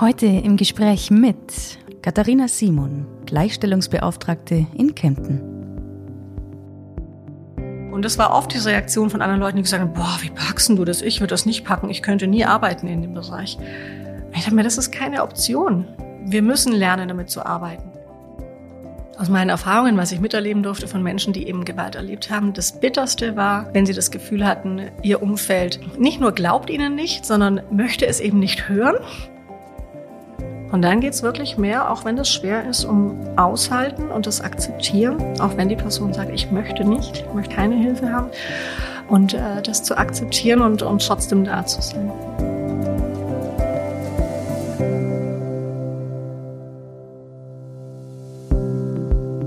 Heute im Gespräch mit Katharina Simon, Gleichstellungsbeauftragte in Kempten. Und das war oft diese Reaktion von anderen Leuten, die gesagt haben, boah, wie packst du das? Ich würde das nicht packen, ich könnte nie arbeiten in dem Bereich. Ich dachte mir, das ist keine Option. Wir müssen lernen, damit zu arbeiten. Aus meinen Erfahrungen, was ich miterleben durfte von Menschen, die eben Gewalt erlebt haben, das Bitterste war, wenn sie das Gefühl hatten, ihr Umfeld nicht nur glaubt ihnen nicht, sondern möchte es eben nicht hören und dann geht es wirklich mehr, auch wenn das schwer ist, um Aushalten und das Akzeptieren, auch wenn die Person sagt, ich möchte nicht, ich möchte keine Hilfe haben. Und äh, das zu akzeptieren und, und trotzdem da zu sein.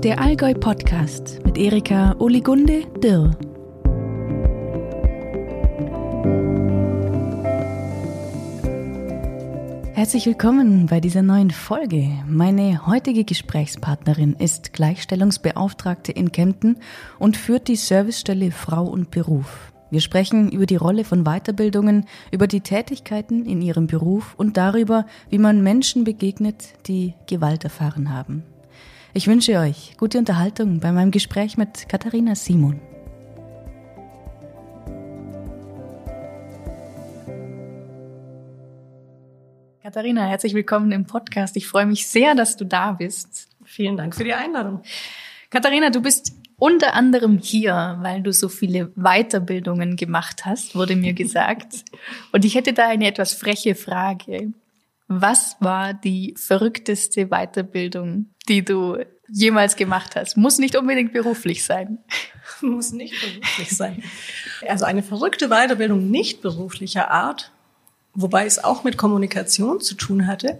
Der Allgäu Podcast mit Erika Oligunde Dirr. Herzlich willkommen bei dieser neuen Folge. Meine heutige Gesprächspartnerin ist Gleichstellungsbeauftragte in Kempten und führt die Servicestelle Frau und Beruf. Wir sprechen über die Rolle von Weiterbildungen, über die Tätigkeiten in ihrem Beruf und darüber, wie man Menschen begegnet, die Gewalt erfahren haben. Ich wünsche euch gute Unterhaltung bei meinem Gespräch mit Katharina Simon. Katharina, herzlich willkommen im Podcast. Ich freue mich sehr, dass du da bist. Vielen Dank für die Einladung. Katharina, du bist unter anderem hier, weil du so viele Weiterbildungen gemacht hast, wurde mir gesagt. Und ich hätte da eine etwas freche Frage. Was war die verrückteste Weiterbildung, die du jemals gemacht hast? Muss nicht unbedingt beruflich sein. Muss nicht beruflich sein. Also eine verrückte Weiterbildung nicht beruflicher Art wobei es auch mit Kommunikation zu tun hatte,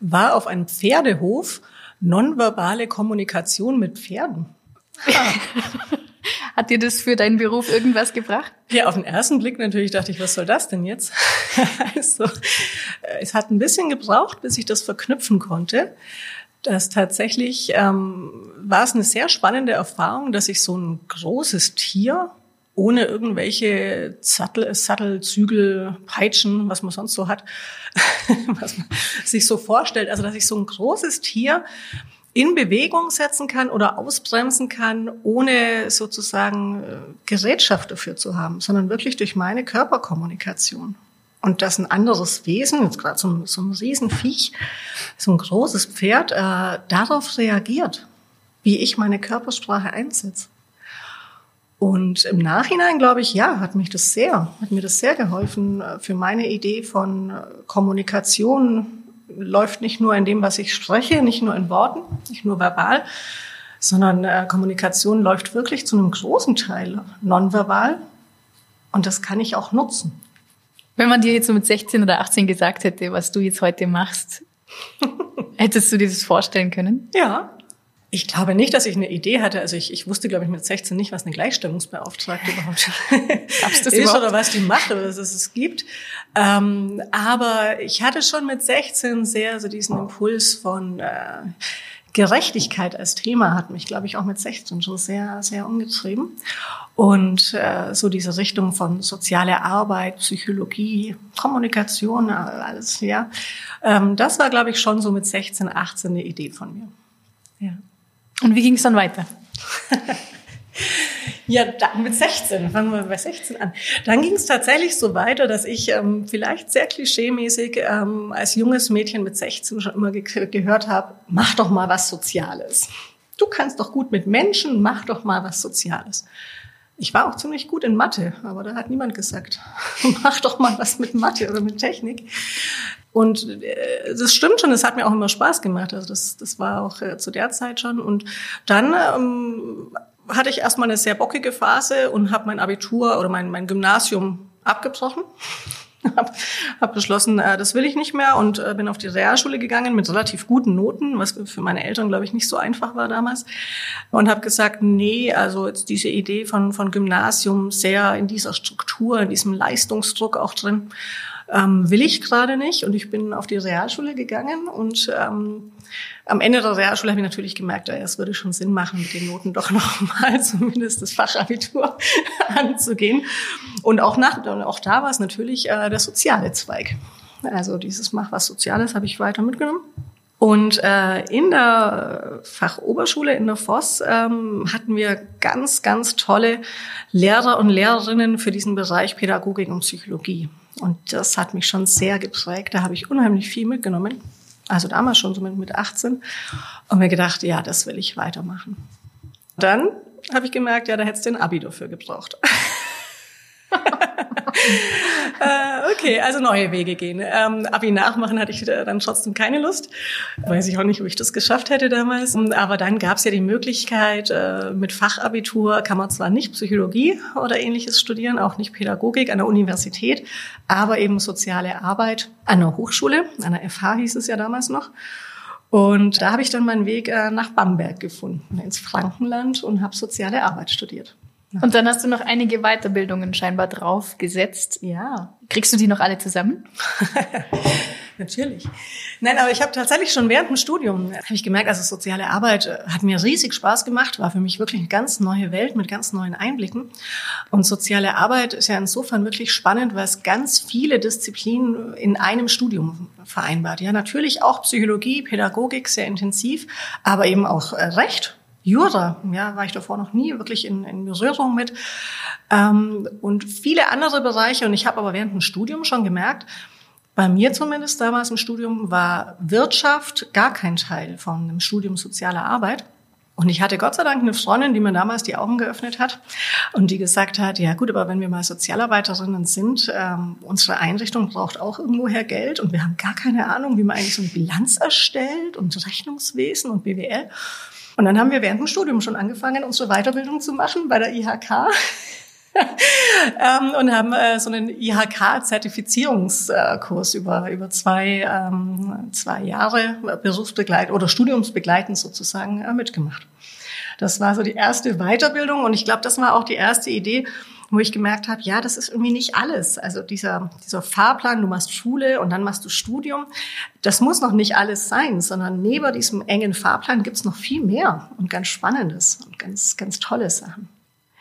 war auf einem Pferdehof nonverbale Kommunikation mit Pferden. Hat dir das für deinen Beruf irgendwas gebracht? Ja, auf den ersten Blick natürlich dachte ich, was soll das denn jetzt? also, äh, es hat ein bisschen gebraucht, bis ich das verknüpfen konnte. Das tatsächlich ähm, war es eine sehr spannende Erfahrung, dass ich so ein großes Tier ohne irgendwelche Sattel, Sattel, Zügel, Peitschen, was man sonst so hat, was man sich so vorstellt. Also, dass ich so ein großes Tier in Bewegung setzen kann oder ausbremsen kann, ohne sozusagen äh, Gerätschaft dafür zu haben, sondern wirklich durch meine Körperkommunikation. Und dass ein anderes Wesen, jetzt gerade so, so ein Riesenviech, so ein großes Pferd, äh, darauf reagiert, wie ich meine Körpersprache einsetze. Und im Nachhinein glaube ich, ja, hat mich das sehr, hat mir das sehr geholfen äh, für meine Idee von äh, Kommunikation läuft nicht nur in dem, was ich spreche, nicht nur in Worten, nicht nur verbal, sondern äh, Kommunikation läuft wirklich zu einem großen Teil nonverbal und das kann ich auch nutzen. Wenn man dir jetzt so mit 16 oder 18 gesagt hätte, was du jetzt heute machst, hättest du dir das vorstellen können? Ja, ich glaube nicht, dass ich eine Idee hatte. Also ich, ich wusste, glaube ich, mit 16 nicht, was eine Gleichstellungsbeauftragte überhaupt ist überhaupt? oder was die macht oder was es gibt. Ähm, aber ich hatte schon mit 16 sehr so diesen Impuls von äh, Gerechtigkeit als Thema hat mich, glaube ich, auch mit 16 schon sehr, sehr umgetrieben. Und äh, so diese Richtung von soziale Arbeit, Psychologie, Kommunikation, alles, ja. Ähm, das war, glaube ich, schon so mit 16, 18 eine Idee von mir. Ja. Und wie ging es dann weiter? Ja, dann mit 16, fangen wir bei 16 an. Dann ging es tatsächlich so weiter, dass ich ähm, vielleicht sehr klischeemäßig ähm, als junges Mädchen mit 16 schon immer ge gehört habe, mach doch mal was Soziales. Du kannst doch gut mit Menschen, mach doch mal was Soziales. Ich war auch ziemlich gut in Mathe, aber da hat niemand gesagt, mach doch mal was mit Mathe oder mit Technik. Und äh, das stimmt schon, das hat mir auch immer Spaß gemacht. Also das, das war auch äh, zu der Zeit schon. Und dann ähm, hatte ich erstmal eine sehr bockige Phase und habe mein Abitur oder mein, mein Gymnasium abgebrochen. habe hab beschlossen, äh, das will ich nicht mehr und äh, bin auf die Realschule gegangen mit relativ guten Noten, was für meine Eltern, glaube ich, nicht so einfach war damals. Und habe gesagt, nee, also jetzt diese Idee von, von Gymnasium sehr in dieser Struktur, in diesem Leistungsdruck auch drin ähm, will ich gerade nicht. Und ich bin auf die Realschule gegangen und ähm, am Ende der Realschule habe ich natürlich gemerkt, ja, es würde schon Sinn machen, mit den Noten doch noch mal zumindest das Fachabitur anzugehen. Und auch nach, auch da war es natürlich äh, der soziale Zweig. Also dieses Mach was Soziales habe ich weiter mitgenommen. Und äh, in der Fachoberschule in der Voss ähm, hatten wir ganz, ganz tolle Lehrer und Lehrerinnen für diesen Bereich Pädagogik und Psychologie. Und das hat mich schon sehr geprägt. Da habe ich unheimlich viel mitgenommen. Also damals schon so mit, mit 18. Und mir gedacht, ja, das will ich weitermachen. Dann habe ich gemerkt, ja, da hättest du ein Abi dafür gebraucht. äh, okay, also neue Wege gehen. Ähm, Abi nachmachen hatte ich dann trotzdem keine Lust. Weiß ich auch nicht, ob ich das geschafft hätte damals. Aber dann gab es ja die Möglichkeit, äh, mit Fachabitur kann man zwar nicht Psychologie oder ähnliches studieren, auch nicht Pädagogik an der Universität, aber eben soziale Arbeit an der Hochschule, an der FH hieß es ja damals noch. Und da habe ich dann meinen Weg äh, nach Bamberg gefunden, ins Frankenland und habe soziale Arbeit studiert. Und dann hast du noch einige Weiterbildungen scheinbar draufgesetzt. Ja. Kriegst du die noch alle zusammen? Natürlich. Nein, aber ich habe tatsächlich schon während dem Studium habe ich gemerkt, also soziale Arbeit äh, hat mir riesig Spaß gemacht, war für mich wirklich eine ganz neue Welt mit ganz neuen Einblicken. Und soziale Arbeit ist ja insofern wirklich spannend, weil es ganz viele Disziplinen in einem Studium vereinbart. Ja, natürlich auch Psychologie, Pädagogik sehr intensiv, aber eben auch äh, Recht Jura, ja, war ich davor noch nie wirklich in, in Berührung mit. Ähm, und viele andere Bereiche. Und ich habe aber während dem Studium schon gemerkt, bei mir zumindest damals im Studium war Wirtschaft gar kein Teil von einem Studium sozialer Arbeit. Und ich hatte Gott sei Dank eine Freundin, die mir damals die Augen geöffnet hat und die gesagt hat, ja gut, aber wenn wir mal Sozialarbeiterinnen sind, ähm, unsere Einrichtung braucht auch irgendwoher Geld und wir haben gar keine Ahnung, wie man eigentlich so eine Bilanz erstellt und Rechnungswesen und BWL. Und dann haben wir während dem Studium schon angefangen, unsere Weiterbildung zu machen bei der IHK. ähm, und haben äh, so einen IHK-Zertifizierungskurs über, über zwei, ähm, zwei Jahre Berufsbegleit oder Studiumsbegleitend sozusagen äh, mitgemacht. Das war so die erste Weiterbildung und ich glaube, das war auch die erste Idee, wo ich gemerkt habe, ja, das ist irgendwie nicht alles. Also dieser, dieser Fahrplan, du machst Schule und dann machst du Studium, das muss noch nicht alles sein, sondern neben diesem engen Fahrplan gibt's noch viel mehr und ganz Spannendes und ganz, ganz tolle Sachen.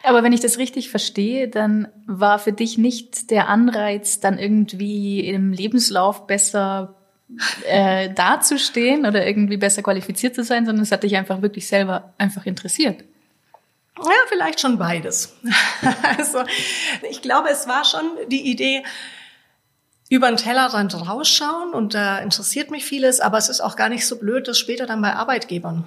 Aber wenn ich das richtig verstehe, dann war für dich nicht der Anreiz, dann irgendwie im Lebenslauf besser äh, dazustehen oder irgendwie besser qualifiziert zu sein, sondern es hat dich einfach wirklich selber einfach interessiert. Ja, vielleicht schon beides. also ich glaube, es war schon die Idee, über den Tellerrand rausschauen und da interessiert mich vieles, aber es ist auch gar nicht so blöd, das später dann bei Arbeitgebern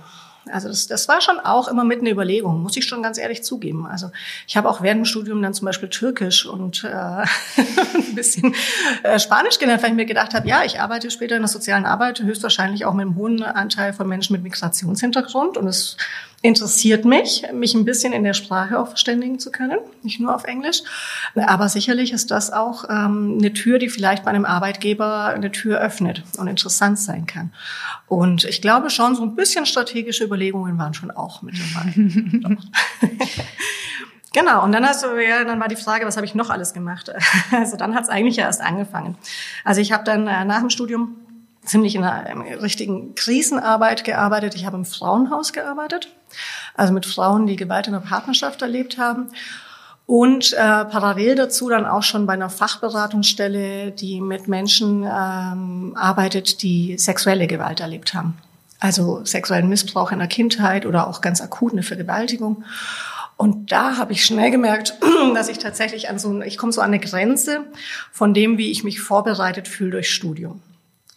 also das, das war schon auch immer mit einer Überlegung, muss ich schon ganz ehrlich zugeben. Also ich habe auch während dem Studium dann zum Beispiel Türkisch und äh, ein bisschen äh, Spanisch gelernt, weil ich mir gedacht habe, ja, ich arbeite später in der sozialen Arbeit, höchstwahrscheinlich auch mit einem hohen Anteil von Menschen mit Migrationshintergrund und es interessiert mich, mich ein bisschen in der Sprache auch verständigen zu können, nicht nur auf Englisch. Aber sicherlich ist das auch ähm, eine Tür, die vielleicht bei einem Arbeitgeber eine Tür öffnet und interessant sein kann. Und ich glaube schon, so ein bisschen strategische Überlegungen waren schon auch mit dabei. Genau, und dann hast du ja, dann war die Frage, was habe ich noch alles gemacht? Also dann hat es eigentlich ja erst angefangen. Also ich habe dann äh, nach dem Studium ziemlich in einer richtigen Krisenarbeit gearbeitet. Ich habe im Frauenhaus gearbeitet, also mit Frauen, die Gewalt in der Partnerschaft erlebt haben. Und äh, parallel dazu dann auch schon bei einer Fachberatungsstelle, die mit Menschen ähm, arbeitet, die sexuelle Gewalt erlebt haben. Also sexuellen Missbrauch in der Kindheit oder auch ganz akut eine Vergewaltigung. Und da habe ich schnell gemerkt, dass ich tatsächlich an so, ich komme so an eine Grenze von dem, wie ich mich vorbereitet fühle durch Studium.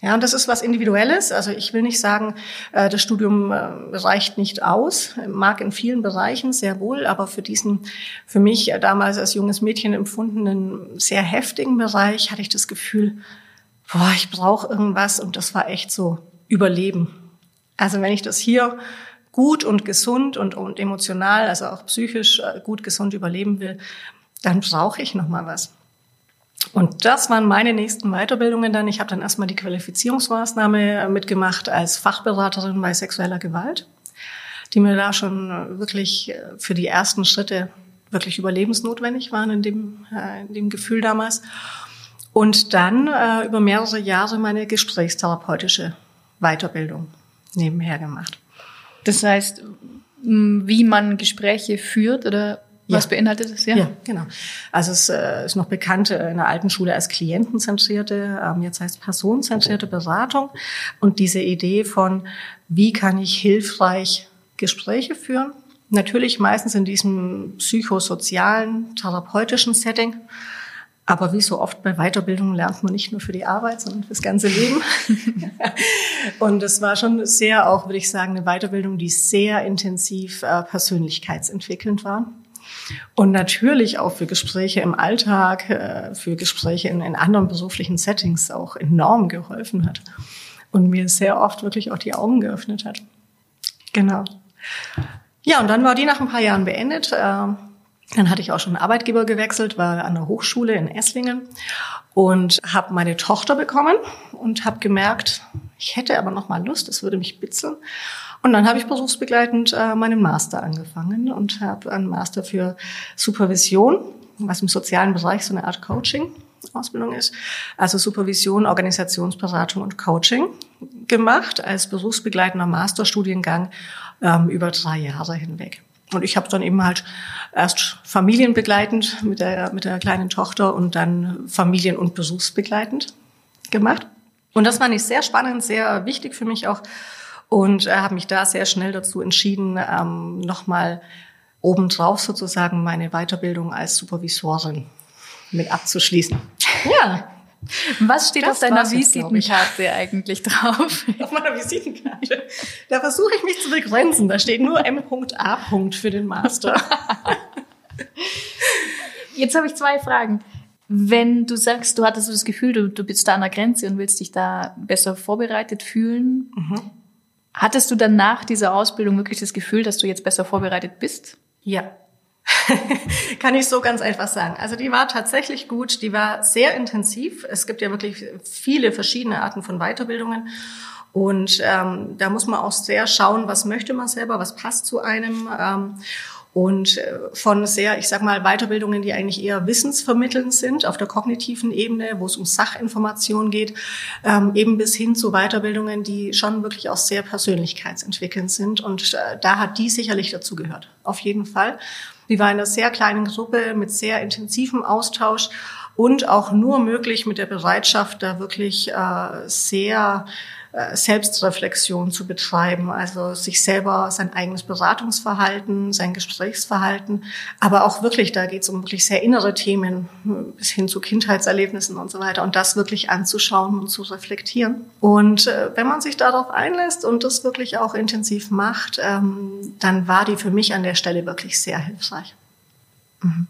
Ja, und das ist was Individuelles. Also ich will nicht sagen, äh, das Studium äh, reicht nicht aus, mag in vielen Bereichen sehr wohl, aber für diesen, für mich damals als junges Mädchen empfundenen sehr heftigen Bereich hatte ich das Gefühl, boah, ich brauche irgendwas und das war echt so Überleben. Also wenn ich das hier gut und gesund und, und emotional, also auch psychisch äh, gut gesund überleben will, dann brauche ich noch mal was. Und das waren meine nächsten Weiterbildungen dann. Ich habe dann erstmal die Qualifizierungsmaßnahme äh, mitgemacht als Fachberaterin bei sexueller Gewalt, die mir da schon äh, wirklich äh, für die ersten Schritte wirklich überlebensnotwendig waren in dem, in dem Gefühl damals. Und dann äh, über mehrere Jahre meine gesprächstherapeutische Weiterbildung nebenher gemacht. Das heißt, wie man Gespräche führt oder Was ja. beinhaltet es? Ja, ja genau. Also es äh, ist noch bekannt in der alten Schule als klientenzentrierte, ähm, jetzt heißt personenzentrierte Beratung. Und diese Idee von, wie kann ich hilfreich Gespräche führen? Natürlich meistens in diesem psychosozialen, therapeutischen Setting. Aber wie so oft bei Weiterbildung lernt man nicht nur für die Arbeit, sondern fürs ganze Leben. und es war schon sehr auch, würde ich sagen, eine Weiterbildung, die sehr intensiv äh, persönlichkeitsentwickelnd war. Und natürlich auch für Gespräche im Alltag, äh, für Gespräche in, in anderen beruflichen Settings auch enorm geholfen hat. Und mir sehr oft wirklich auch die Augen geöffnet hat. Genau. Ja, und dann war die nach ein paar Jahren beendet. Äh, dann hatte ich auch schon einen Arbeitgeber gewechselt, war an der Hochschule in Esslingen und habe meine Tochter bekommen und habe gemerkt, ich hätte aber noch mal Lust, es würde mich bitzeln. Und dann habe ich berufsbegleitend äh, meinen Master angefangen und habe einen Master für Supervision, was im sozialen Bereich so eine Art Coaching Ausbildung ist, also Supervision, Organisationsberatung und Coaching gemacht als berufsbegleitender Masterstudiengang ähm, über drei Jahre hinweg. Und ich habe dann eben halt erst familienbegleitend mit der, mit der kleinen Tochter und dann familien- und berufsbegleitend gemacht. Und das fand ich sehr spannend, sehr wichtig für mich auch und äh, habe mich da sehr schnell dazu entschieden, ähm, nochmal obendrauf sozusagen meine Weiterbildung als Supervisorin mit abzuschließen. Ja, was steht das auf deiner Visitenkarte jetzt, eigentlich drauf? Auf meiner Visitenkarte. Da versuche ich mich zu begrenzen. Da steht nur M.A. für den Master. Jetzt habe ich zwei Fragen. Wenn du sagst, du hattest das Gefühl, du, du bist da an der Grenze und willst dich da besser vorbereitet fühlen, mhm. Hattest du dann nach dieser Ausbildung wirklich das Gefühl, dass du jetzt besser vorbereitet bist? Ja, Kann ich so ganz einfach sagen. Also die war tatsächlich gut, die war sehr intensiv. Es gibt ja wirklich viele verschiedene Arten von Weiterbildungen. Und ähm, da muss man auch sehr schauen, was möchte man selber, was passt zu einem. Ähm, und äh, von sehr, ich sag mal, Weiterbildungen, die eigentlich eher wissensvermittelnd sind auf der kognitiven Ebene, wo es um Sachinformation geht, ähm, eben bis hin zu Weiterbildungen, die schon wirklich auch sehr persönlichkeitsentwickelnd sind. Und äh, da hat die sicherlich dazu gehört, auf jeden Fall. Die war in einer sehr kleinen Gruppe mit sehr intensivem Austausch und auch nur möglich mit der Bereitschaft, da wirklich äh, sehr Selbstreflexion zu betreiben, also sich selber sein eigenes Beratungsverhalten, sein Gesprächsverhalten, aber auch wirklich, da geht es um wirklich sehr innere Themen bis hin zu Kindheitserlebnissen und so weiter und das wirklich anzuschauen und zu reflektieren. Und äh, wenn man sich darauf einlässt und das wirklich auch intensiv macht, ähm, dann war die für mich an der Stelle wirklich sehr hilfreich. Mhm.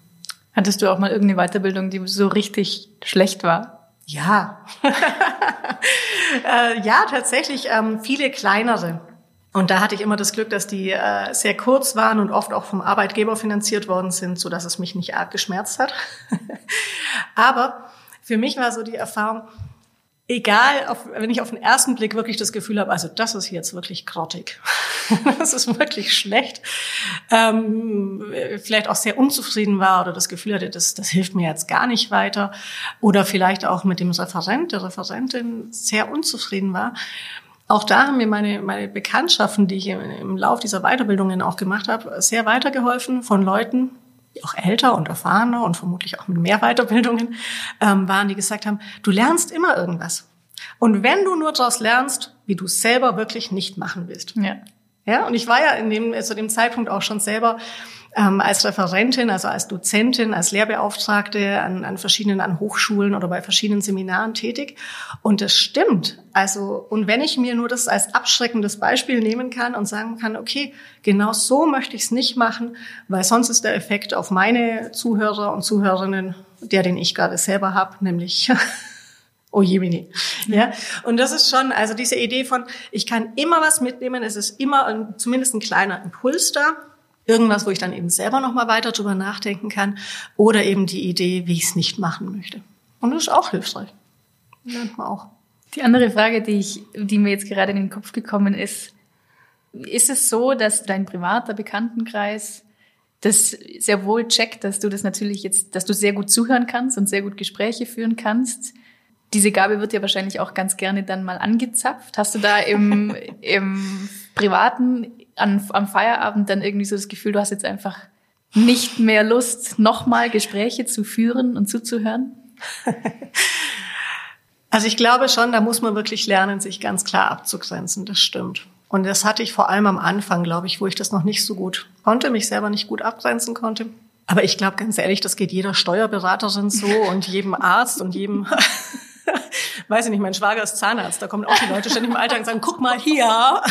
Hattest du auch mal irgendeine Weiterbildung, die so richtig schlecht war? Ja, äh, ja, tatsächlich ähm, viele kleinere. Und da hatte ich immer das Glück, dass die äh, sehr kurz waren und oft auch vom Arbeitgeber finanziert worden sind, so dass es mich nicht arg geschmerzt hat. Aber für mich war so die Erfahrung, egal, auf, wenn ich auf den ersten Blick wirklich das Gefühl habe, also das ist jetzt wirklich grottig, das ist wirklich schlecht, ähm, vielleicht auch sehr unzufrieden war oder das Gefühl hatte, das, das hilft mir jetzt gar nicht weiter. Oder vielleicht auch mit dem Referent, der Referentin sehr unzufrieden war. Auch da haben mir meine, meine Bekanntschaften, die ich im, im Lauf dieser Weiterbildungen auch gemacht habe, sehr weitergeholfen von Leuten, auch älter und erfahrener und vermutlich auch mit mehr Weiterbildungen ähm, waren, die gesagt haben, du lernst immer irgendwas. Und wenn du nur daraus lernst, wie du selber wirklich nicht machen willst. Ja. Ja, und ich war ja in dem, zu dem Zeitpunkt auch schon selber ähm, als Referentin, also als Dozentin, als Lehrbeauftragte an, an verschiedenen, an Hochschulen oder bei verschiedenen Seminaren tätig. Und das stimmt. Also, und wenn ich mir nur das als abschreckendes Beispiel nehmen kann und sagen kann, okay, genau so möchte ich es nicht machen, weil sonst ist der Effekt auf meine Zuhörer und Zuhörerinnen der, den ich gerade selber habe, nämlich Oh Jemini. Ja. Und das ist schon, also diese Idee von, ich kann immer was mitnehmen, es ist immer ein, zumindest ein kleiner Impuls da. Irgendwas, wo ich dann eben selber nochmal weiter drüber nachdenken kann. Oder eben die Idee, wie ich es nicht machen möchte. Und das ist auch hilfreich. Lernt man auch. Die andere Frage, die ich, die mir jetzt gerade in den Kopf gekommen ist, ist es so, dass dein privater Bekanntenkreis das sehr wohl checkt, dass du das natürlich jetzt, dass du sehr gut zuhören kannst und sehr gut Gespräche führen kannst? diese Gabe wird ja wahrscheinlich auch ganz gerne dann mal angezapft. Hast du da im, im Privaten an, am Feierabend dann irgendwie so das Gefühl, du hast jetzt einfach nicht mehr Lust, nochmal Gespräche zu führen und zuzuhören? Also ich glaube schon, da muss man wirklich lernen, sich ganz klar abzugrenzen. Das stimmt. Und das hatte ich vor allem am Anfang, glaube ich, wo ich das noch nicht so gut konnte, mich selber nicht gut abgrenzen konnte. Aber ich glaube ganz ehrlich, das geht jeder Steuerberaterin so und jedem Arzt und jedem weiß ich nicht, mein Schwager ist Zahnarzt, da kommen auch die Leute ständig im Alltag und sagen, guck mal hier.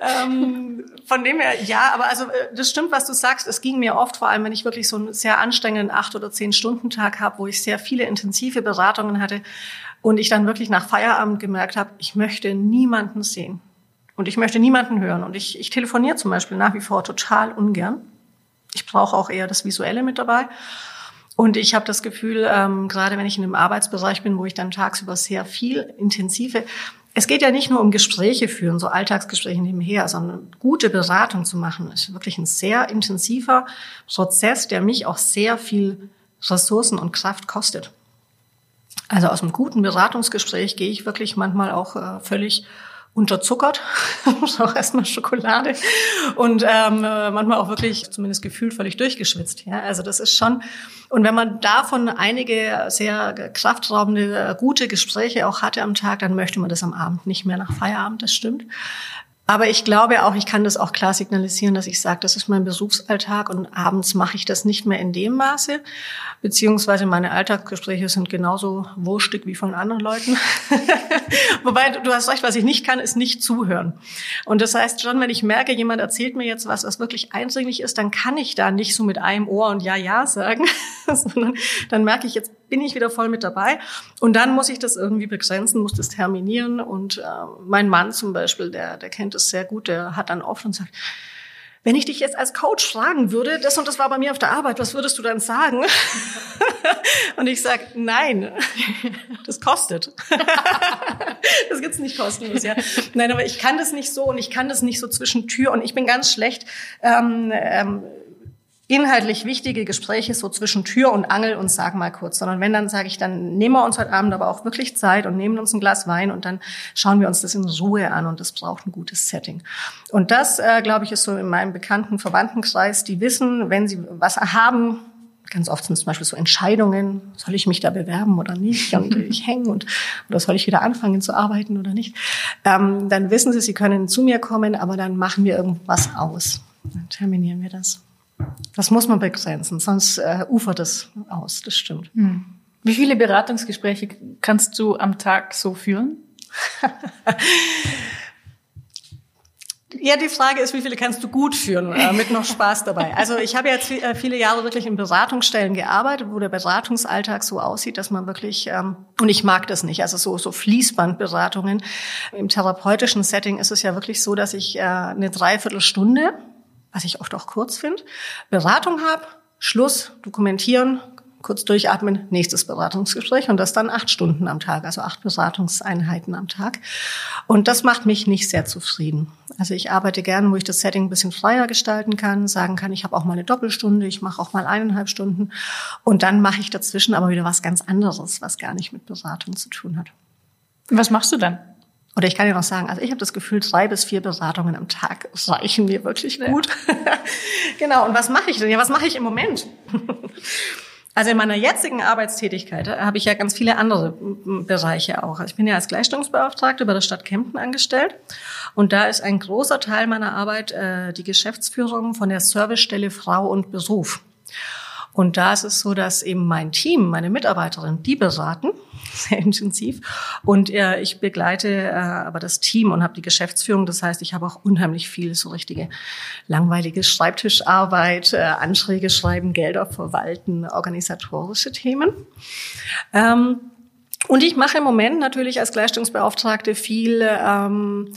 Ähm, von dem her, ja, aber also äh, das stimmt, was du sagst. Es ging mir oft, vor allem wenn ich wirklich so einen sehr anstrengenden acht oder zehn Stunden Tag habe, wo ich sehr viele intensive Beratungen hatte und ich dann wirklich nach Feierabend gemerkt habe, ich möchte niemanden sehen und ich möchte niemanden hören und ich, ich telefoniere zum Beispiel nach wie vor total ungern. Ich brauche auch eher das Visuelle mit dabei. Und ich habe das Gefühl, ähm, gerade wenn ich in einem Arbeitsbereich bin, wo ich dann tagsüber sehr viel intensive, es geht ja nicht nur um Gespräche führen, so Alltagsgespräche nebenher, sondern gute Beratung zu machen, ist wirklich ein sehr intensiver Prozess, der mich auch sehr viel Ressourcen und Kraft kostet. Also aus einem guten Beratungsgespräch gehe ich wirklich manchmal auch äh, völlig unterzuckert, auch erstmal Schokolade und ähm, manchmal auch wirklich zumindest gefühlt völlig durchgeschwitzt. Ja, also das ist schon und wenn man davon einige sehr kraftraubende, gute Gespräche auch hatte am Tag, dann möchte man das am Abend nicht mehr nach Feierabend. Das stimmt. Aber ich glaube auch, ich kann das auch klar signalisieren, dass ich sage, das ist mein Berufsalltag und abends mache ich das nicht mehr in dem Maße. Beziehungsweise meine Alltagsgespräche sind genauso wurstig wie von anderen Leuten. Wobei, du hast recht, was ich nicht kann, ist nicht zuhören. Und das heißt schon, wenn ich merke, jemand erzählt mir jetzt was, was wirklich eindringlich ist, dann kann ich da nicht so mit einem Ohr und Ja, Ja sagen, sondern dann merke ich, jetzt bin ich wieder voll mit dabei. Und dann muss ich das irgendwie begrenzen, muss das terminieren. Und äh, mein Mann zum Beispiel, der, der kennt es sehr gut, der hat dann oft und sagt, wenn ich dich jetzt als Coach fragen würde, das und das war bei mir auf der Arbeit, was würdest du dann sagen? und ich sage, nein, das kostet. das gibt's nicht kostenlos, ja. Nein, aber ich kann das nicht so und ich kann das nicht so zwischen Tür und ich bin ganz schlecht. Ähm, ähm, inhaltlich wichtige Gespräche so zwischen Tür und Angel und sag mal kurz, sondern wenn, dann sage ich, dann nehmen wir uns heute Abend aber auch wirklich Zeit und nehmen uns ein Glas Wein und dann schauen wir uns das in Ruhe an und das braucht ein gutes Setting. Und das, äh, glaube ich, ist so in meinem bekannten Verwandtenkreis, die wissen, wenn sie was haben, ganz oft sind es zum Beispiel so Entscheidungen, soll ich mich da bewerben oder nicht und ich hänge und oder soll ich wieder anfangen zu arbeiten oder nicht, ähm, dann wissen sie, sie können zu mir kommen, aber dann machen wir irgendwas aus. Dann terminieren wir das. Das muss man begrenzen, sonst äh, ufert es aus, das stimmt. Hm. Wie viele Beratungsgespräche kannst du am Tag so führen? Ja, die Frage ist, wie viele kannst du gut führen, äh, mit noch Spaß dabei? Also ich habe jetzt äh, viele Jahre wirklich in Beratungsstellen gearbeitet, wo der Beratungsalltag so aussieht, dass man wirklich, ähm, und ich mag das nicht, also so, so Fließbandberatungen. Im therapeutischen Setting ist es ja wirklich so, dass ich äh, eine Dreiviertelstunde was ich oft auch kurz finde, Beratung habe, Schluss, dokumentieren, kurz durchatmen, nächstes Beratungsgespräch und das dann acht Stunden am Tag, also acht Beratungseinheiten am Tag. Und das macht mich nicht sehr zufrieden. Also ich arbeite gerne, wo ich das Setting ein bisschen freier gestalten kann, sagen kann, ich habe auch mal eine Doppelstunde, ich mache auch mal eineinhalb Stunden und dann mache ich dazwischen aber wieder was ganz anderes, was gar nicht mit Beratung zu tun hat. Was machst du dann? Oder ich kann dir noch sagen, also ich habe das Gefühl, drei bis vier Beratungen am Tag reichen mir wirklich gut. genau, und was mache ich denn? Ja, was mache ich im Moment? Also in meiner jetzigen Arbeitstätigkeit habe ich ja ganz viele andere Bereiche auch. Also ich bin ja als Gleichstellungsbeauftragte bei der Stadt Kempten angestellt und da ist ein großer Teil meiner Arbeit äh, die Geschäftsführung von der Servicestelle Frau und Beruf. Und da ist es so, dass eben mein Team, meine Mitarbeiterin, die beraten, sehr intensiv. Und äh, ich begleite äh, aber das Team und habe die Geschäftsführung. Das heißt, ich habe auch unheimlich viel so richtige langweilige Schreibtischarbeit, äh, Anträge schreiben, Gelder verwalten, organisatorische Themen. Ähm, und ich mache im Moment natürlich als Gleichstellungsbeauftragte viel ähm,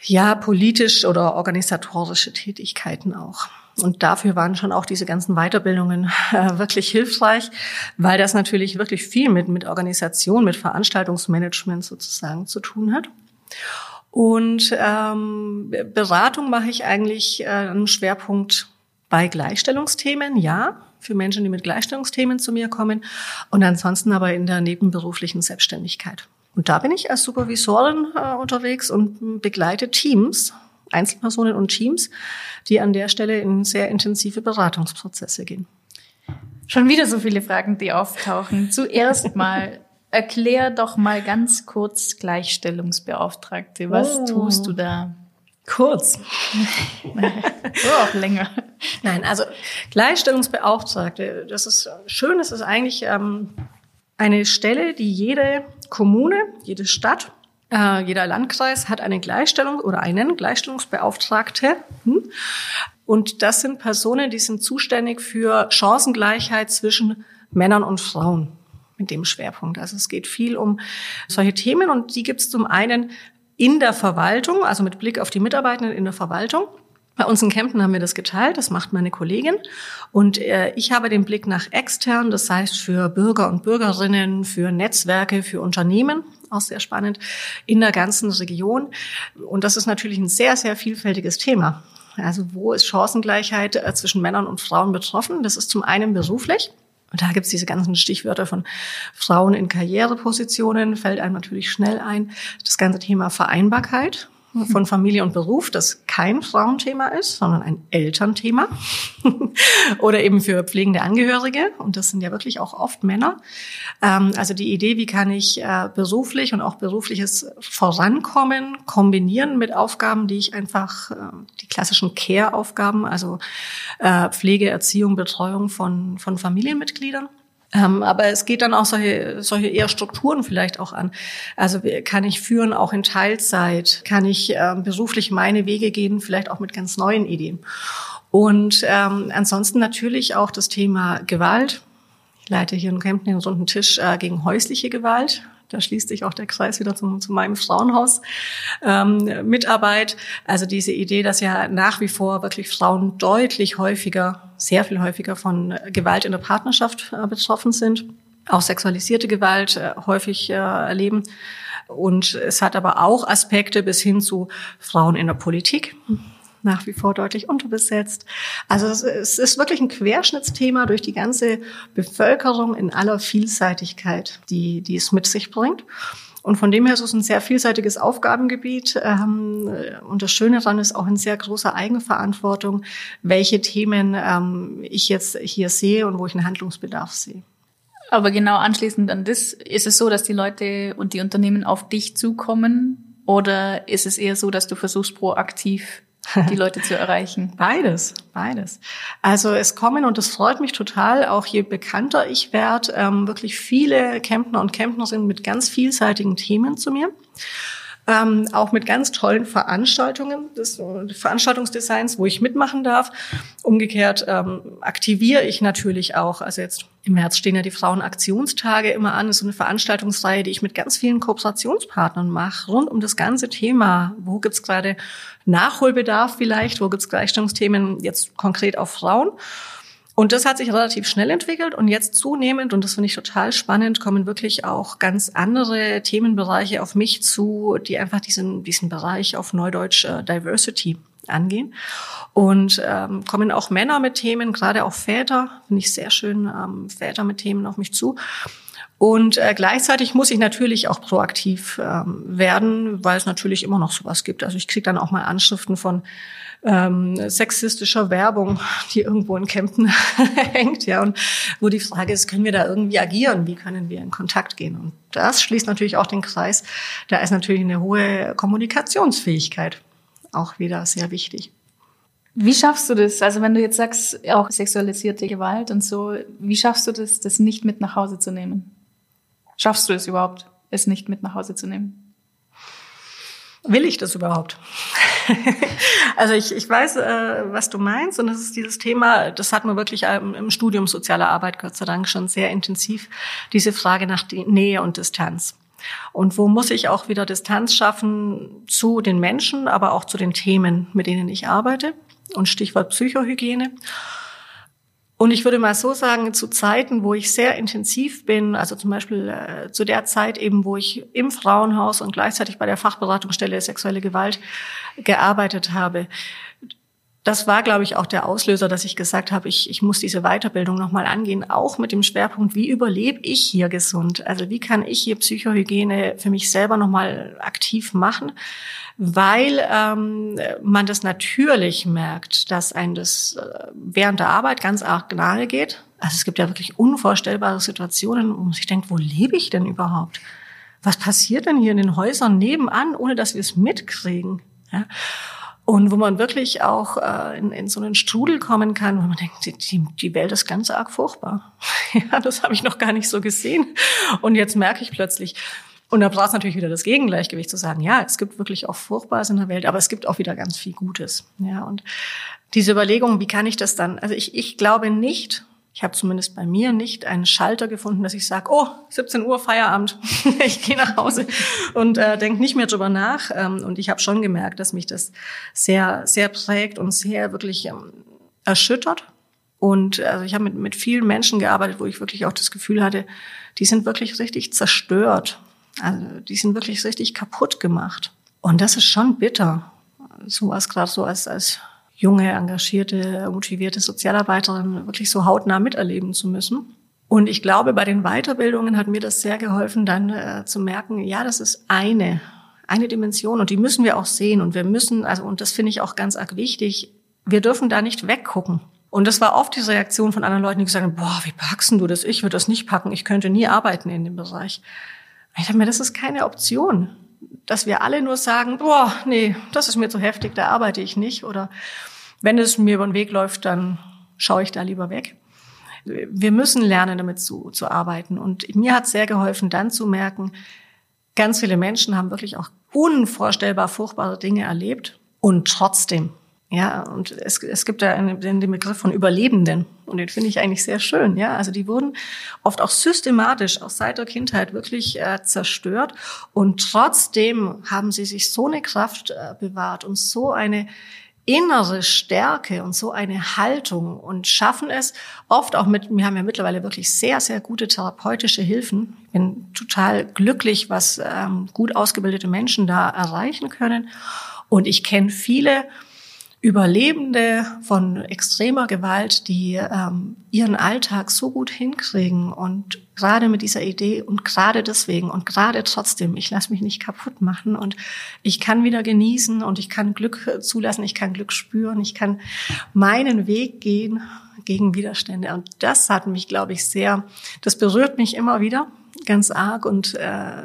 ja politisch oder organisatorische Tätigkeiten auch. Und dafür waren schon auch diese ganzen Weiterbildungen äh, wirklich hilfreich, weil das natürlich wirklich viel mit, mit Organisation, mit Veranstaltungsmanagement sozusagen zu tun hat. Und ähm, Beratung mache ich eigentlich äh, einen Schwerpunkt bei Gleichstellungsthemen, ja, für Menschen, die mit Gleichstellungsthemen zu mir kommen und ansonsten aber in der nebenberuflichen Selbstständigkeit. Und da bin ich als Supervisorin äh, unterwegs und begleite Teams Einzelpersonen und Teams, die an der Stelle in sehr intensive Beratungsprozesse gehen. Schon wieder so viele Fragen, die auftauchen. Zuerst mal, erklär doch mal ganz kurz Gleichstellungsbeauftragte. Was oh. tust du da? Kurz. Oder auch länger. Nein, also Gleichstellungsbeauftragte, das ist schön, das ist eigentlich ähm, eine Stelle, die jede Kommune, jede Stadt, äh, jeder Landkreis hat eine Gleichstellung oder einen Gleichstellungsbeauftragte. Hm? Und das sind Personen, die sind zuständig für Chancengleichheit zwischen Männern und Frauen mit dem Schwerpunkt. Also es geht viel um solche Themen und die gibt es zum einen in der Verwaltung, also mit Blick auf die Mitarbeitenden in der Verwaltung. Bei uns in Kempten haben wir das geteilt, das macht meine Kollegin. Und äh, ich habe den Blick nach extern, das heißt für Bürger und Bürgerinnen, für Netzwerke, für Unternehmen, auch sehr spannend, in der ganzen Region. Und das ist natürlich ein sehr, sehr vielfältiges Thema. Also wo ist Chancengleichheit äh, zwischen Männern und Frauen betroffen? Das ist zum einen beruflich. Und da gibt's diese ganzen Stichwörter von Frauen in Karrierepositionen, fällt einem natürlich schnell ein. Das ganze Thema Vereinbarkeit von Familie und Beruf, das kein Frauenthema ist, sondern ein Elternthema. Oder eben für pflegende Angehörige. Und das sind ja wirklich auch oft Männer. Ähm, also die Idee, wie kann ich äh, beruflich und auch berufliches Vorankommen kombinieren mit Aufgaben, die ich einfach, äh, die klassischen Care-Aufgaben, also äh, Pflege, Erziehung, Betreuung von, von Familienmitgliedern. Ähm, aber es geht dann auch solche, solche eher Strukturen vielleicht auch an. Also kann ich führen auch in Teilzeit? Kann ich äh, beruflich meine Wege gehen, vielleicht auch mit ganz neuen Ideen? Und ähm, ansonsten natürlich auch das Thema Gewalt. Ich leite hier in Kempten den runden Tisch äh, gegen häusliche Gewalt. Da schließt sich auch der Kreis wieder zum, zu meinem Frauenhaus. Ähm, Mitarbeit, also diese Idee, dass ja nach wie vor wirklich Frauen deutlich häufiger, sehr viel häufiger von Gewalt in der Partnerschaft äh, betroffen sind, auch sexualisierte Gewalt äh, häufig äh, erleben. Und es hat aber auch Aspekte bis hin zu Frauen in der Politik nach wie vor deutlich unterbesetzt. Also es ist wirklich ein Querschnittsthema durch die ganze Bevölkerung in aller Vielseitigkeit, die, die es mit sich bringt. Und von dem her ist es ein sehr vielseitiges Aufgabengebiet. Ähm, und das Schöne daran ist auch in sehr großer Eigenverantwortung, welche Themen ähm, ich jetzt hier sehe und wo ich einen Handlungsbedarf sehe. Aber genau anschließend an das, ist es so, dass die Leute und die Unternehmen auf dich zukommen? Oder ist es eher so, dass du versuchst, proaktiv die Leute zu erreichen? Beides, beides. Also es kommen, und das freut mich total, auch je bekannter ich werde, ähm, wirklich viele Kempner und Kempner sind mit ganz vielseitigen Themen zu mir ähm, auch mit ganz tollen Veranstaltungen des Veranstaltungsdesigns, wo ich mitmachen darf. Umgekehrt ähm, aktiviere ich natürlich auch, also jetzt im März stehen ja die Frauenaktionstage immer an, das ist so eine Veranstaltungsreihe, die ich mit ganz vielen Kooperationspartnern mache, rund um das ganze Thema. Wo gibt's gerade Nachholbedarf vielleicht, wo gibt's Gleichstellungsthemen jetzt konkret auf Frauen? Und das hat sich relativ schnell entwickelt und jetzt zunehmend, und das finde ich total spannend, kommen wirklich auch ganz andere Themenbereiche auf mich zu, die einfach diesen, diesen Bereich auf Neudeutsch äh, Diversity angehen. Und ähm, kommen auch Männer mit Themen, gerade auch Väter, finde ich sehr schön, ähm, Väter mit Themen auf mich zu. Und äh, gleichzeitig muss ich natürlich auch proaktiv ähm, werden, weil es natürlich immer noch sowas gibt. Also ich kriege dann auch mal Anschriften von ähm, sexistischer Werbung, die irgendwo in Kempten hängt, ja, und wo die Frage ist, können wir da irgendwie agieren? Wie können wir in Kontakt gehen? Und das schließt natürlich auch den Kreis. Da ist natürlich eine hohe Kommunikationsfähigkeit auch wieder sehr wichtig. Wie schaffst du das? Also wenn du jetzt sagst, auch sexualisierte Gewalt und so, wie schaffst du das, das nicht mit nach Hause zu nehmen? Schaffst du es überhaupt, es nicht mit nach Hause zu nehmen? Will ich das überhaupt? also ich, ich weiß, äh, was du meinst und das ist dieses Thema, das hat man wirklich im Studium sozialer Arbeit Gott sei Dank schon sehr intensiv, diese Frage nach Nähe und Distanz. Und wo muss ich auch wieder Distanz schaffen zu den Menschen, aber auch zu den Themen, mit denen ich arbeite? Und Stichwort Psychohygiene. Und ich würde mal so sagen, zu Zeiten, wo ich sehr intensiv bin, also zum Beispiel äh, zu der Zeit eben, wo ich im Frauenhaus und gleichzeitig bei der Fachberatungsstelle sexuelle Gewalt gearbeitet habe, das war, glaube ich, auch der Auslöser, dass ich gesagt habe, ich, ich muss diese Weiterbildung nochmal angehen, auch mit dem Schwerpunkt, wie überlebe ich hier gesund? Also wie kann ich hier Psychohygiene für mich selber nochmal aktiv machen? Weil ähm, man das natürlich merkt, dass ein das äh, während der Arbeit ganz arg nahe geht. Also es gibt ja wirklich unvorstellbare Situationen, wo man sich denkt, wo lebe ich denn überhaupt? Was passiert denn hier in den Häusern nebenan, ohne dass wir es mitkriegen? Ja? Und wo man wirklich auch äh, in, in so einen Strudel kommen kann, wo man denkt, die, die Welt ist ganz arg furchtbar. ja, das habe ich noch gar nicht so gesehen. Und jetzt merke ich plötzlich, und da braucht es natürlich wieder das Gegengleichgewicht zu sagen, ja, es gibt wirklich auch Furchtbares in der Welt, aber es gibt auch wieder ganz viel Gutes. Ja, und diese Überlegung, wie kann ich das dann? Also ich, ich glaube nicht, ich habe zumindest bei mir nicht einen Schalter gefunden, dass ich sage, oh, 17 Uhr Feierabend, ich gehe nach Hause und äh, denke nicht mehr drüber nach. Ähm, und ich habe schon gemerkt, dass mich das sehr, sehr prägt und sehr wirklich ähm, erschüttert. Und also ich habe mit, mit vielen Menschen gearbeitet, wo ich wirklich auch das Gefühl hatte, die sind wirklich richtig zerstört. Also die sind wirklich richtig kaputt gemacht. Und das ist schon bitter. So was gerade so als, als junge, engagierte, motivierte Sozialarbeiterin wirklich so hautnah miterleben zu müssen. Und ich glaube, bei den Weiterbildungen hat mir das sehr geholfen, dann äh, zu merken, ja, das ist eine, eine Dimension und die müssen wir auch sehen und wir müssen, also, und das finde ich auch ganz arg wichtig, wir dürfen da nicht weggucken. Und das war oft die Reaktion von anderen Leuten, die gesagt haben, boah, wie packst du das? Ich würde das nicht packen. Ich könnte nie arbeiten in dem Bereich. Ich dachte mir, das ist keine Option dass wir alle nur sagen, boah, nee, das ist mir zu heftig, da arbeite ich nicht. Oder wenn es mir über den Weg läuft, dann schaue ich da lieber weg. Wir müssen lernen, damit zu, zu arbeiten. Und mir hat sehr geholfen, dann zu merken, ganz viele Menschen haben wirklich auch unvorstellbar furchtbare Dinge erlebt und trotzdem ja, und es, es gibt da den, den Begriff von Überlebenden und den finde ich eigentlich sehr schön. Ja, also die wurden oft auch systematisch auch seit der Kindheit wirklich äh, zerstört und trotzdem haben sie sich so eine Kraft äh, bewahrt und so eine innere Stärke und so eine Haltung und schaffen es oft auch mit, wir haben ja mittlerweile wirklich sehr, sehr gute therapeutische Hilfen. Ich bin total glücklich, was ähm, gut ausgebildete Menschen da erreichen können. Und ich kenne viele, Überlebende von extremer Gewalt, die ähm, ihren Alltag so gut hinkriegen und gerade mit dieser Idee und gerade deswegen und gerade trotzdem, ich lasse mich nicht kaputt machen und ich kann wieder genießen und ich kann Glück zulassen, ich kann Glück spüren, ich kann meinen Weg gehen gegen Widerstände. Und das hat mich, glaube ich, sehr, das berührt mich immer wieder ganz arg und äh,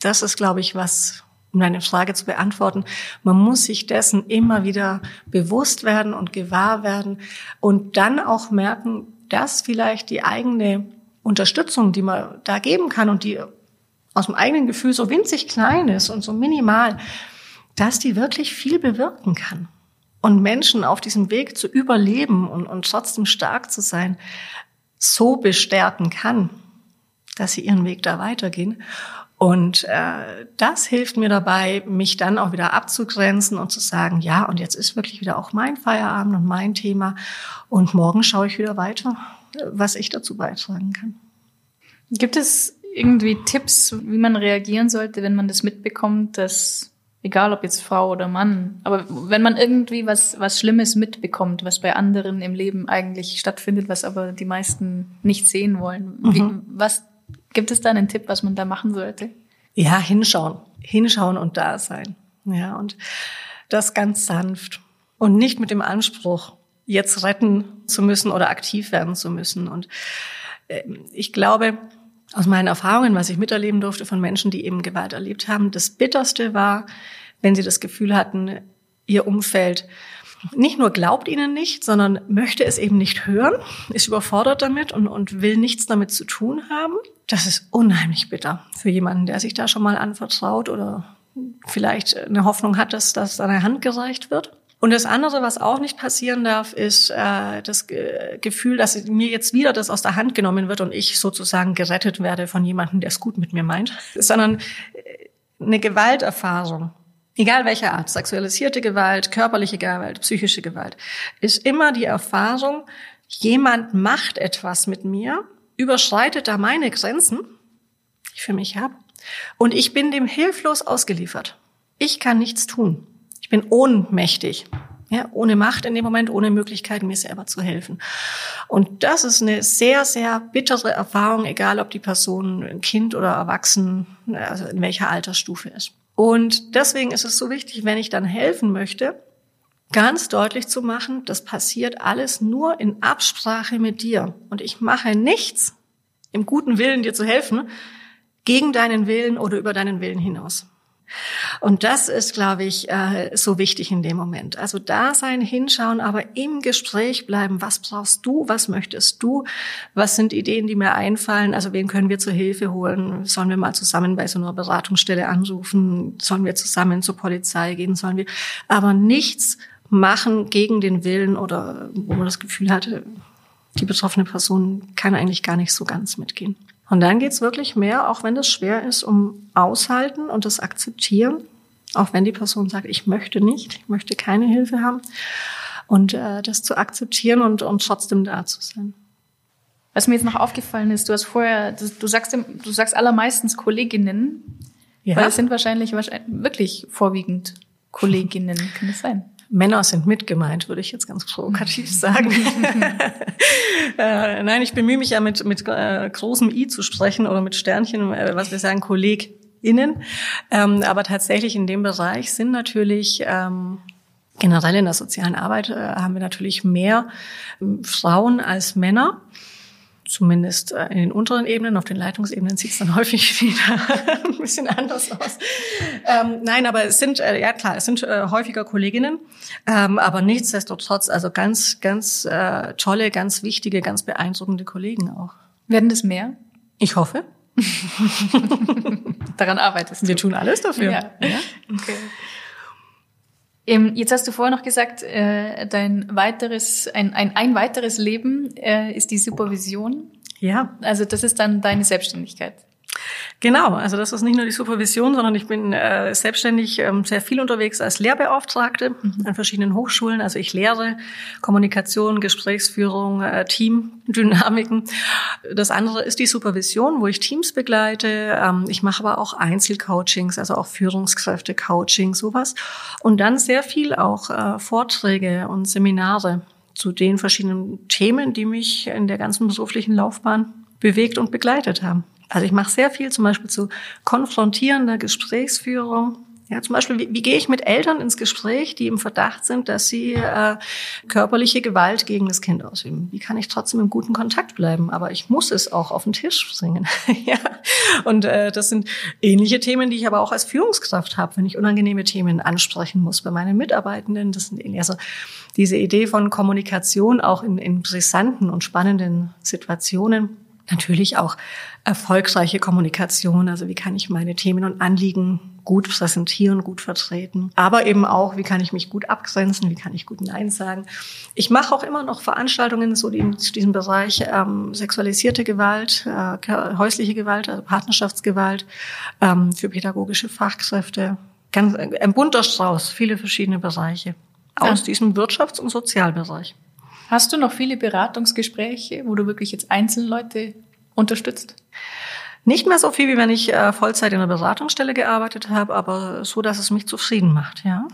das ist, glaube ich, was um deine Frage zu beantworten, man muss sich dessen immer wieder bewusst werden und gewahr werden und dann auch merken, dass vielleicht die eigene Unterstützung, die man da geben kann und die aus dem eigenen Gefühl so winzig klein ist und so minimal, dass die wirklich viel bewirken kann. Und Menschen auf diesem Weg zu überleben und, und trotzdem stark zu sein, so bestärken kann, dass sie ihren Weg da weitergehen. Und äh, das hilft mir dabei, mich dann auch wieder abzugrenzen und zu sagen, ja, und jetzt ist wirklich wieder auch mein Feierabend und mein Thema. Und morgen schaue ich wieder weiter, was ich dazu beitragen kann. Gibt es irgendwie Tipps, wie man reagieren sollte, wenn man das mitbekommt, dass egal ob jetzt Frau oder Mann, aber wenn man irgendwie was was Schlimmes mitbekommt, was bei anderen im Leben eigentlich stattfindet, was aber die meisten nicht sehen wollen, mhm. wie, was Gibt es da einen Tipp, was man da machen sollte? Ja, hinschauen. Hinschauen und da sein. Ja, und das ganz sanft. Und nicht mit dem Anspruch, jetzt retten zu müssen oder aktiv werden zu müssen. Und äh, ich glaube, aus meinen Erfahrungen, was ich miterleben durfte von Menschen, die eben Gewalt erlebt haben, das Bitterste war, wenn sie das Gefühl hatten, ihr Umfeld nicht nur glaubt ihnen nicht, sondern möchte es eben nicht hören, ist überfordert damit und, und will nichts damit zu tun haben. Das ist unheimlich bitter für jemanden, der sich da schon mal anvertraut oder vielleicht eine Hoffnung hat, dass das an der Hand gereicht wird. Und das andere, was auch nicht passieren darf, ist äh, das Ge Gefühl, dass mir jetzt wieder das aus der Hand genommen wird und ich sozusagen gerettet werde von jemandem, der es gut mit mir meint, sondern äh, eine Gewalterfahrung egal welcher Art, sexualisierte Gewalt, körperliche Gewalt, psychische Gewalt, ist immer die Erfahrung, jemand macht etwas mit mir, überschreitet da meine Grenzen, die ich für mich habe, und ich bin dem hilflos ausgeliefert. Ich kann nichts tun. Ich bin ohnmächtig. Ja, ohne Macht in dem Moment, ohne Möglichkeit, mir selber zu helfen. Und das ist eine sehr, sehr bittere Erfahrung, egal ob die Person ein Kind oder erwachsen, also in welcher Altersstufe ist. Und deswegen ist es so wichtig, wenn ich dann helfen möchte, ganz deutlich zu machen, das passiert alles nur in Absprache mit dir. Und ich mache nichts im guten Willen, dir zu helfen, gegen deinen Willen oder über deinen Willen hinaus. Und das ist, glaube ich, äh, so wichtig in dem Moment. Also da sein, hinschauen, aber im Gespräch bleiben. Was brauchst du? Was möchtest du? Was sind Ideen, die mir einfallen? Also wen können wir zur Hilfe holen? Sollen wir mal zusammen bei so einer Beratungsstelle anrufen? Sollen wir zusammen zur Polizei gehen? Sollen wir, aber nichts machen gegen den Willen oder wo man das Gefühl hatte, die betroffene Person kann eigentlich gar nicht so ganz mitgehen. Und dann geht's wirklich mehr, auch wenn das schwer ist, um Aushalten und das Akzeptieren, auch wenn die Person sagt, ich möchte nicht, ich möchte keine Hilfe haben. Und äh, das zu akzeptieren und, und trotzdem da zu sein. Was mir jetzt noch aufgefallen ist, du hast vorher, du sagst, du sagst allermeistens Kolleginnen, ja. weil es sind wahrscheinlich, wahrscheinlich wirklich vorwiegend Kolleginnen, kann das sein? Männer sind mitgemeint, würde ich jetzt ganz provokativ sagen. äh, nein, ich bemühe mich ja mit, mit äh, großem I zu sprechen oder mit Sternchen, äh, was wir sagen, KollegInnen. Ähm, aber tatsächlich in dem Bereich sind natürlich ähm, generell in der sozialen Arbeit äh, haben wir natürlich mehr ähm, Frauen als Männer zumindest äh, in den unteren Ebenen, auf den Leitungsebenen sieht es dann häufig wieder ein bisschen anders aus. Ähm, nein, aber es sind, äh, ja klar, es sind äh, häufiger Kolleginnen, ähm, aber nichtsdestotrotz, also ganz, ganz äh, tolle, ganz wichtige, ganz beeindruckende Kollegen auch. Werden das mehr? Ich hoffe. Daran arbeitest du. Wir tun alles dafür. Ja. ja? Okay. Ähm, jetzt hast du vorher noch gesagt, äh, dein weiteres, ein, ein, ein weiteres Leben äh, ist die Supervision. Ja. Also das ist dann deine Selbstständigkeit. Genau, also das ist nicht nur die Supervision, sondern ich bin äh, selbstständig ähm, sehr viel unterwegs als Lehrbeauftragte mhm. an verschiedenen Hochschulen. Also ich lehre Kommunikation, Gesprächsführung, äh, Teamdynamiken. Das andere ist die Supervision, wo ich Teams begleite. Ähm, ich mache aber auch Einzelcoachings, also auch Führungskräfte-Coaching, sowas. Und dann sehr viel auch äh, Vorträge und Seminare zu den verschiedenen Themen, die mich in der ganzen beruflichen Laufbahn bewegt und begleitet haben. Also ich mache sehr viel zum Beispiel zu konfrontierender Gesprächsführung. Ja, zum Beispiel, wie, wie gehe ich mit Eltern ins Gespräch, die im Verdacht sind, dass sie äh, körperliche Gewalt gegen das Kind ausüben? Wie kann ich trotzdem im guten Kontakt bleiben? Aber ich muss es auch auf den Tisch bringen. ja. Und äh, das sind ähnliche Themen, die ich aber auch als Führungskraft habe, wenn ich unangenehme Themen ansprechen muss bei meinen Mitarbeitenden. Das sind also diese Idee von Kommunikation auch in, in brisanten und spannenden Situationen natürlich auch erfolgreiche Kommunikation. Also wie kann ich meine Themen und Anliegen gut präsentieren, gut vertreten. Aber eben auch, wie kann ich mich gut abgrenzen, wie kann ich gut Nein sagen. Ich mache auch immer noch Veranstaltungen so die, zu diesem Bereich ähm, sexualisierte Gewalt, äh, häusliche Gewalt, also Partnerschaftsgewalt ähm, für pädagogische Fachkräfte. Ganz, äh, ein bunter Strauß, viele verschiedene Bereiche aus ja. diesem Wirtschafts- und Sozialbereich. Hast du noch viele Beratungsgespräche, wo du wirklich jetzt Einzelleute unterstützt? Nicht mehr so viel, wie wenn ich äh, Vollzeit in einer Beratungsstelle gearbeitet habe, aber so, dass es mich zufrieden macht, ja.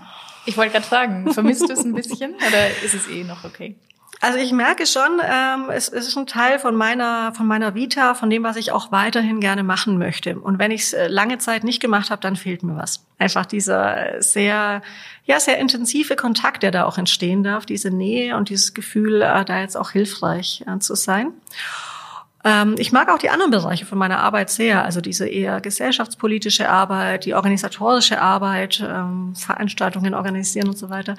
Ich wollte gerade fragen, vermisst du es ein bisschen oder ist es eh noch okay? Also ich merke schon, ähm, es, es ist ein Teil von meiner von meiner Vita, von dem, was ich auch weiterhin gerne machen möchte. Und wenn ich es äh, lange Zeit nicht gemacht habe, dann fehlt mir was. Einfach dieser sehr ja sehr intensive Kontakt, der da auch entstehen darf, diese Nähe und dieses Gefühl, äh, da jetzt auch hilfreich äh, zu sein. Ähm, ich mag auch die anderen Bereiche von meiner Arbeit sehr, also diese eher gesellschaftspolitische Arbeit, die organisatorische Arbeit, ähm, Veranstaltungen organisieren und so weiter.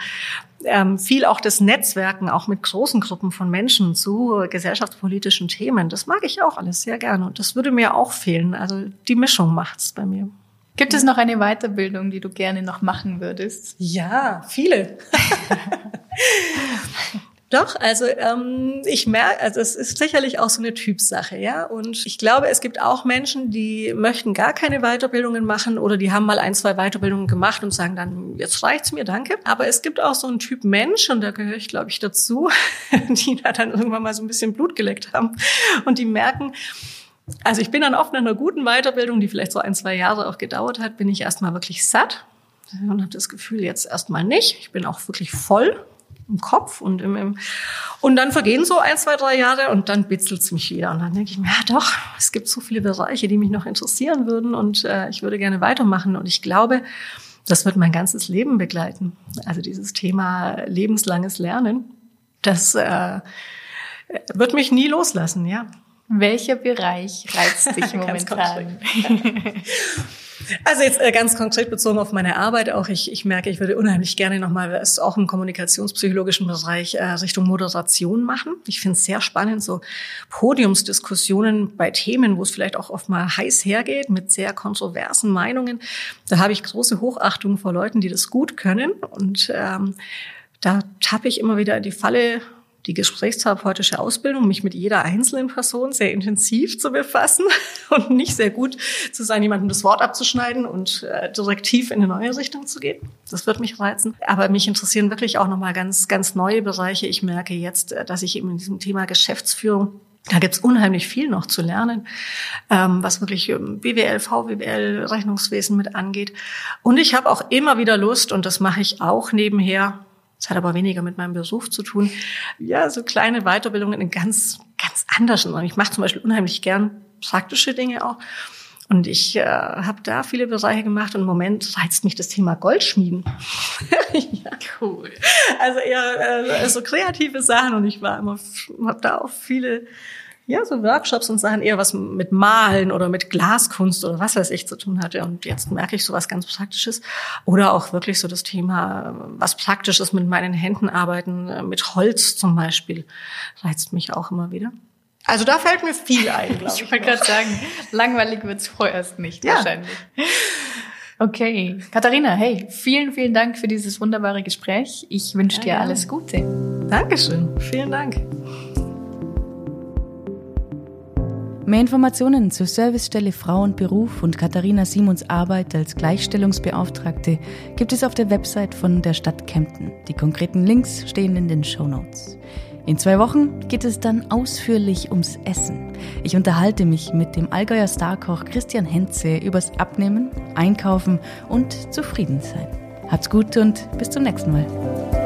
Ähm, viel auch das Netzwerken, auch mit großen Gruppen von Menschen zu gesellschaftspolitischen Themen. Das mag ich auch alles sehr gerne und das würde mir auch fehlen. Also die Mischung macht's bei mir. Gibt es noch eine Weiterbildung, die du gerne noch machen würdest? Ja, viele. Doch, also ähm, ich merke, also es ist sicherlich auch so eine Typsache, ja. Und ich glaube, es gibt auch Menschen, die möchten gar keine Weiterbildungen machen oder die haben mal ein, zwei Weiterbildungen gemacht und sagen dann, jetzt reicht's mir, danke. Aber es gibt auch so einen Typ Mensch, und da gehöre ich, glaube ich, dazu, die da dann irgendwann mal so ein bisschen Blut geleckt haben und die merken, also ich bin dann oft nach einer guten Weiterbildung, die vielleicht so ein, zwei Jahre auch gedauert hat, bin ich erstmal wirklich satt und habe das Gefühl, jetzt erstmal nicht. Ich bin auch wirklich voll im Kopf und im, im und dann vergehen so ein, zwei, drei Jahre und dann bitzelt's mich wieder und dann denke ich mir, ja doch, es gibt so viele Bereiche, die mich noch interessieren würden und äh, ich würde gerne weitermachen und ich glaube, das wird mein ganzes Leben begleiten. Also dieses Thema lebenslanges Lernen, das äh, wird mich nie loslassen, ja. Welcher Bereich reizt dich momentan? Also jetzt äh, ganz konkret bezogen auf meine Arbeit auch. Ich, ich merke, ich würde unheimlich gerne nochmal, es auch im kommunikationspsychologischen Bereich äh, Richtung Moderation machen. Ich finde es sehr spannend, so Podiumsdiskussionen bei Themen, wo es vielleicht auch oft mal heiß hergeht, mit sehr kontroversen Meinungen. Da habe ich große Hochachtung vor Leuten, die das gut können. Und ähm, da tappe ich immer wieder in die Falle, die gesprächstherapeutische Ausbildung, mich mit jeder einzelnen Person sehr intensiv zu befassen und nicht sehr gut zu sein, jemandem das Wort abzuschneiden und äh, direktiv in eine neue Richtung zu gehen. Das wird mich reizen. Aber mich interessieren wirklich auch nochmal ganz, ganz neue Bereiche. Ich merke jetzt, äh, dass ich eben in diesem Thema Geschäftsführung da gibt's unheimlich viel noch zu lernen, ähm, was wirklich ähm, BWL, VWL, Rechnungswesen mit angeht. Und ich habe auch immer wieder Lust, und das mache ich auch nebenher, das hat aber weniger mit meinem Beruf zu tun. Ja, so kleine Weiterbildungen in ganz, ganz anderen. Ich mache zum Beispiel unheimlich gern praktische Dinge auch. Und ich äh, habe da viele Bereiche gemacht und im Moment reizt mich das Thema Goldschmieden. ja. Cool. Also eher äh, so kreative Sachen und ich war immer, habe da auch viele ja, so Workshops und Sachen eher was mit Malen oder mit Glaskunst oder was weiß ich zu tun hatte. Und jetzt merke ich so was ganz Praktisches. Oder auch wirklich so das Thema, was Praktisches mit meinen Händen arbeiten, mit Holz zum Beispiel, reizt mich auch immer wieder. Also da fällt mir viel ein, glaube ich. ich wollte gerade sagen, langweilig wird's vorerst nicht ja. wahrscheinlich. Okay, Katharina, hey, vielen, vielen Dank für dieses wunderbare Gespräch. Ich wünsche ja, dir alles Gute. Dankeschön, vielen Dank. Mehr Informationen zur Servicestelle Frau und Beruf und Katharina Simons Arbeit als Gleichstellungsbeauftragte gibt es auf der Website von der Stadt Kempten. Die konkreten Links stehen in den Show Notes. In zwei Wochen geht es dann ausführlich ums Essen. Ich unterhalte mich mit dem Allgäuer Starkoch Christian Henze übers Abnehmen, Einkaufen und Zufriedensein. Habt's gut und bis zum nächsten Mal.